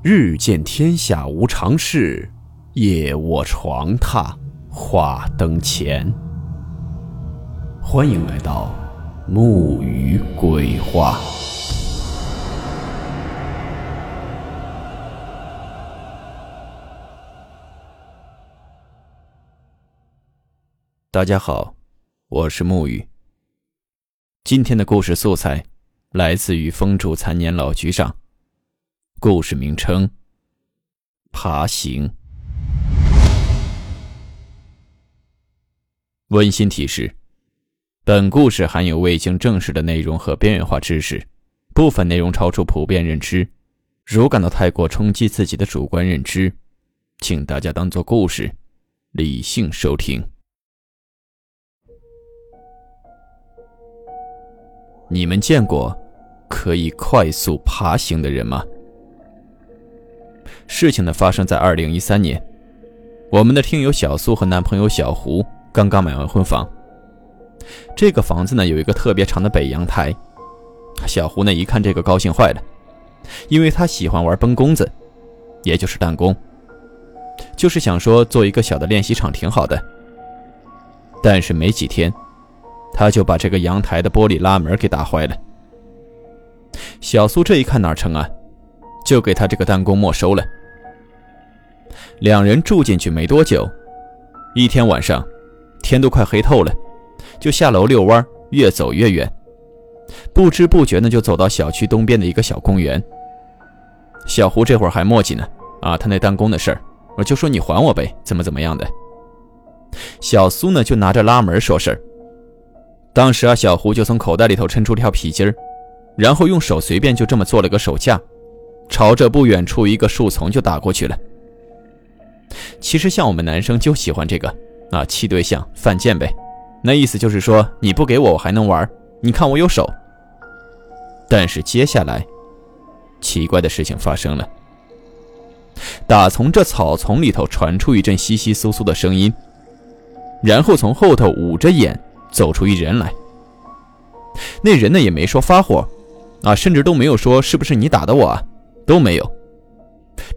日见天下无常事，夜卧床榻话灯前。欢迎来到木鱼鬼话。大家好，我是木鱼。今天的故事素材来自于风烛残年老局长。故事名称：爬行。温馨提示：本故事含有未经证实的内容和边缘化知识，部分内容超出普遍认知。如感到太过冲击自己的主观认知，请大家当做故事，理性收听。你们见过可以快速爬行的人吗？事情呢发生在二零一三年，我们的听友小苏和男朋友小胡刚刚买完婚房。这个房子呢有一个特别长的北阳台，小胡呢一看这个高兴坏了，因为他喜欢玩崩弓子，也就是弹弓，就是想说做一个小的练习场挺好的。但是没几天，他就把这个阳台的玻璃拉门给打坏了。小苏这一看哪成啊，就给他这个弹弓没收了。两人住进去没多久，一天晚上，天都快黑透了，就下楼遛弯，越走越远，不知不觉呢就走到小区东边的一个小公园。小胡这会儿还磨叽呢，啊，他那弹弓的事儿，我就说你还我呗，怎么怎么样的。小苏呢就拿着拉门说事儿。当时啊，小胡就从口袋里头抻出条皮筋儿，然后用手随便就这么做了个手架，朝着不远处一个树丛就打过去了。其实像我们男生就喜欢这个啊，气对象犯贱呗。那意思就是说你不给我，我还能玩。你看我有手。但是接下来，奇怪的事情发生了。打从这草丛里头传出一阵窸窸窣窣的声音，然后从后头捂着眼走出一人来。那人呢也没说发火，啊，甚至都没有说是不是你打的我啊，都没有。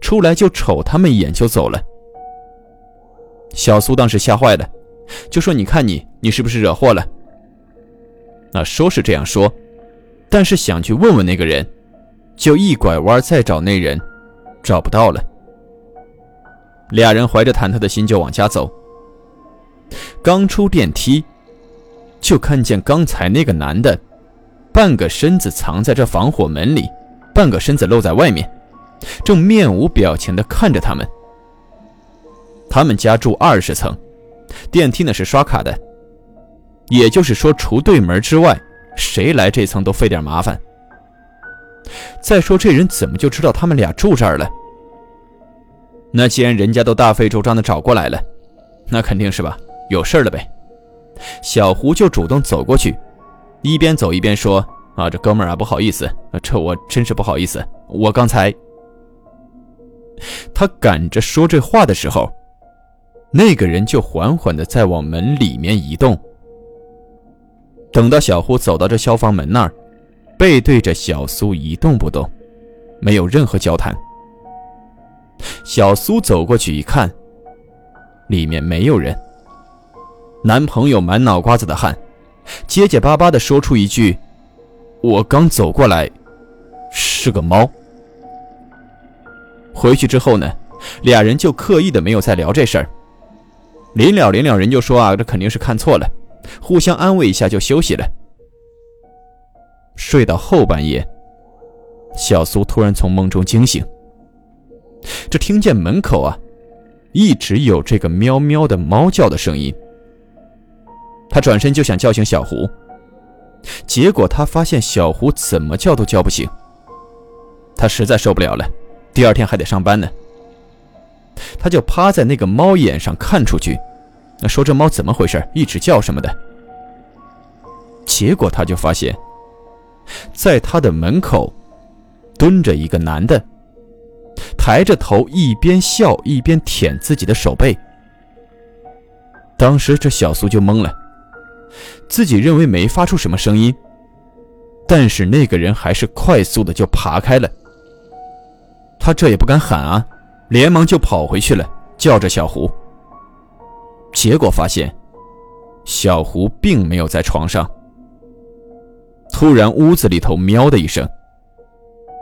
出来就瞅他们一眼就走了。小苏当时吓坏了，就说：“你看你，你是不是惹祸了？”那说是这样说，但是想去问问那个人，就一拐弯再找那人，找不到了。俩人怀着忐忑的心就往家走。刚出电梯，就看见刚才那个男的，半个身子藏在这防火门里，半个身子露在外面，正面无表情地看着他们。他们家住二十层，电梯呢是刷卡的，也就是说，除对门之外，谁来这层都费点麻烦。再说这人怎么就知道他们俩住这儿了？那既然人家都大费周章的找过来了，那肯定是吧，有事了呗。小胡就主动走过去，一边走一边说：“啊，这哥们儿啊，不好意思，这我真是不好意思，我刚才……”他赶着说这话的时候。那个人就缓缓的在往门里面移动。等到小胡走到这消防门那儿，背对着小苏一动不动，没有任何交谈。小苏走过去一看，里面没有人。男朋友满脑瓜子的汗，结结巴巴的说出一句：“我刚走过来，是个猫。”回去之后呢，俩人就刻意的没有再聊这事儿。临了临了，人就说啊，这肯定是看错了，互相安慰一下就休息了。睡到后半夜，小苏突然从梦中惊醒，这听见门口啊，一直有这个喵喵的猫叫的声音。他转身就想叫醒小胡，结果他发现小胡怎么叫都叫不醒。他实在受不了了，第二天还得上班呢。他就趴在那个猫眼上看出去，那说这猫怎么回事，一直叫什么的。结果他就发现，在他的门口蹲着一个男的，抬着头一边笑一边舔自己的手背。当时这小苏就懵了，自己认为没发出什么声音，但是那个人还是快速的就爬开了。他这也不敢喊啊，连忙就跑回去了，叫着小胡。结果发现，小胡并没有在床上。突然，屋子里头喵的一声，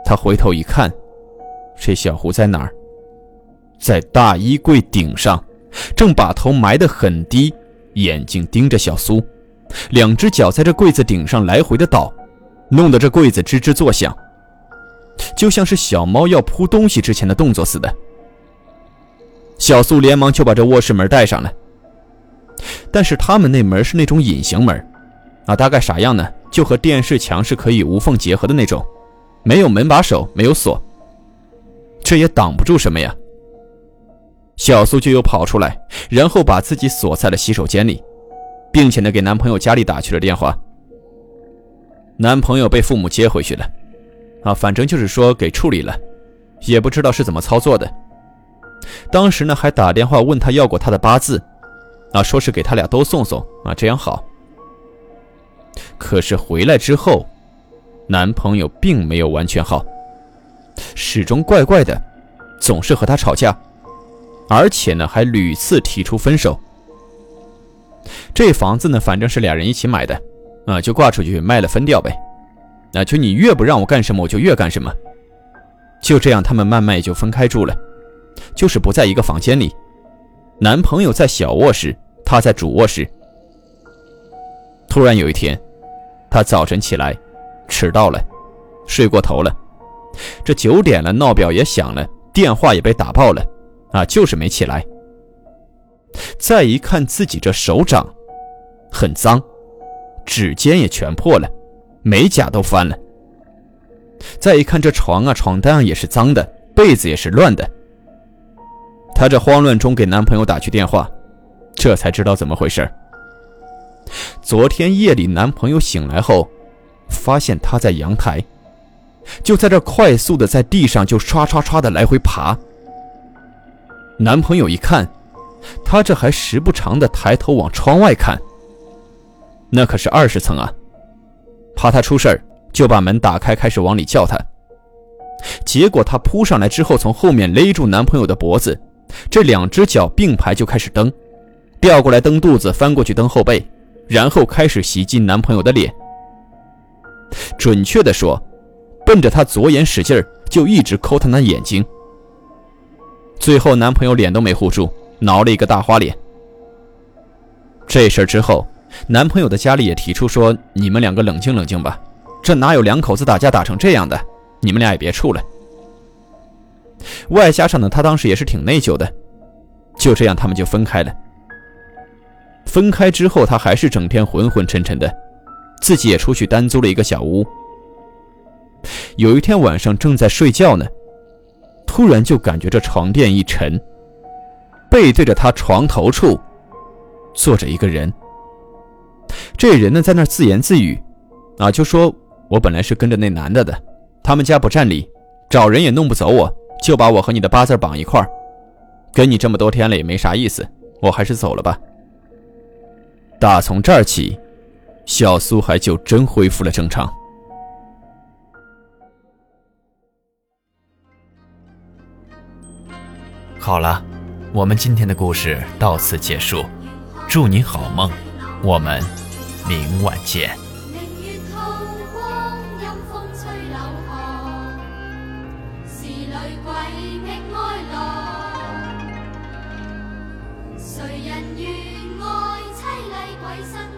他回头一看，这小胡在哪儿？在大衣柜顶上，正把头埋得很低，眼睛盯着小苏，两只脚在这柜子顶上来回的倒，弄得这柜子吱吱作响，就像是小猫要扑东西之前的动作似的。小苏连忙就把这卧室门带上了，但是他们那门是那种隐形门，啊，大概啥样呢？就和电视墙是可以无缝结合的那种，没有门把手，没有锁，这也挡不住什么呀。小苏就又跑出来，然后把自己锁在了洗手间里，并且呢给男朋友家里打去了电话。男朋友被父母接回去了，啊，反正就是说给处理了，也不知道是怎么操作的。当时呢还打电话问他要过他的八字，啊，说是给他俩都送送，啊，这样好。可是回来之后，男朋友并没有完全好，始终怪怪的，总是和她吵架，而且呢还屡次提出分手。这房子呢，反正是俩人一起买的，啊，就挂出去卖了分掉呗。那就你越不让我干什么，我就越干什么。就这样，他们慢慢也就分开住了，就是不在一个房间里。男朋友在小卧室，她在主卧室。突然有一天。他早晨起来，迟到了，睡过头了。这九点了，闹表也响了，电话也被打爆了，啊，就是没起来。再一看自己这手掌，很脏，指尖也全破了，美甲都翻了。再一看这床啊，床单也是脏的，被子也是乱的。她这慌乱中给男朋友打去电话，这才知道怎么回事昨天夜里，男朋友醒来后，发现她在阳台，就在这快速的在地上就唰唰唰的来回爬。男朋友一看，她这还时不常的抬头往窗外看。那可是二十层啊，怕她出事儿，就把门打开，开始往里叫她。结果她扑上来之后，从后面勒住男朋友的脖子，这两只脚并排就开始蹬，调过来蹬肚子，翻过去蹬后背。然后开始袭击男朋友的脸，准确的说，奔着他左眼使劲儿，就一直抠他那眼睛。最后男朋友脸都没护住，挠了一个大花脸。这事儿之后，男朋友的家里也提出说：“你们两个冷静冷静吧，这哪有两口子打架打成这样的？你们俩也别处了。”外加上呢，他当时也是挺内疚的，就这样他们就分开了。分开之后，他还是整天昏昏沉沉的，自己也出去单租了一个小屋。有一天晚上正在睡觉呢，突然就感觉这床垫一沉，背对着他床头处坐着一个人。这人呢在那自言自语，啊，就说我本来是跟着那男的的，他们家不占理，找人也弄不走我，就把我和你的八字绑一块儿，跟你这么多天了也没啥意思，我还是走了吧。打从这儿起，小苏还就真恢复了正常。好了，我们今天的故事到此结束，祝你好梦，我们明晚见。谁人愿爱凄厉鬼身？